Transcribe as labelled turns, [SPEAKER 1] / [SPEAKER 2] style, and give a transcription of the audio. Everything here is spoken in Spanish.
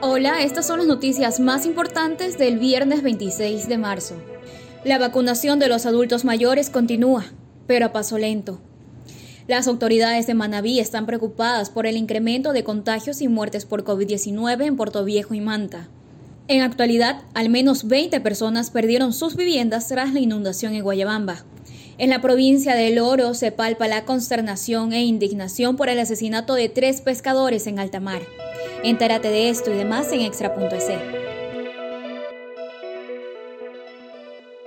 [SPEAKER 1] Hola, estas son las noticias más importantes del viernes 26 de marzo. La vacunación de los adultos mayores continúa, pero a paso lento. Las autoridades de Manabí están preocupadas por el incremento de contagios y muertes por COVID-19 en Puerto Viejo y Manta. En actualidad, al menos 20 personas perdieron sus viviendas tras la inundación en Guayabamba. En la provincia del Oro se palpa la consternación e indignación por el asesinato de tres pescadores en alta mar. Entérate de esto y demás en extra.es.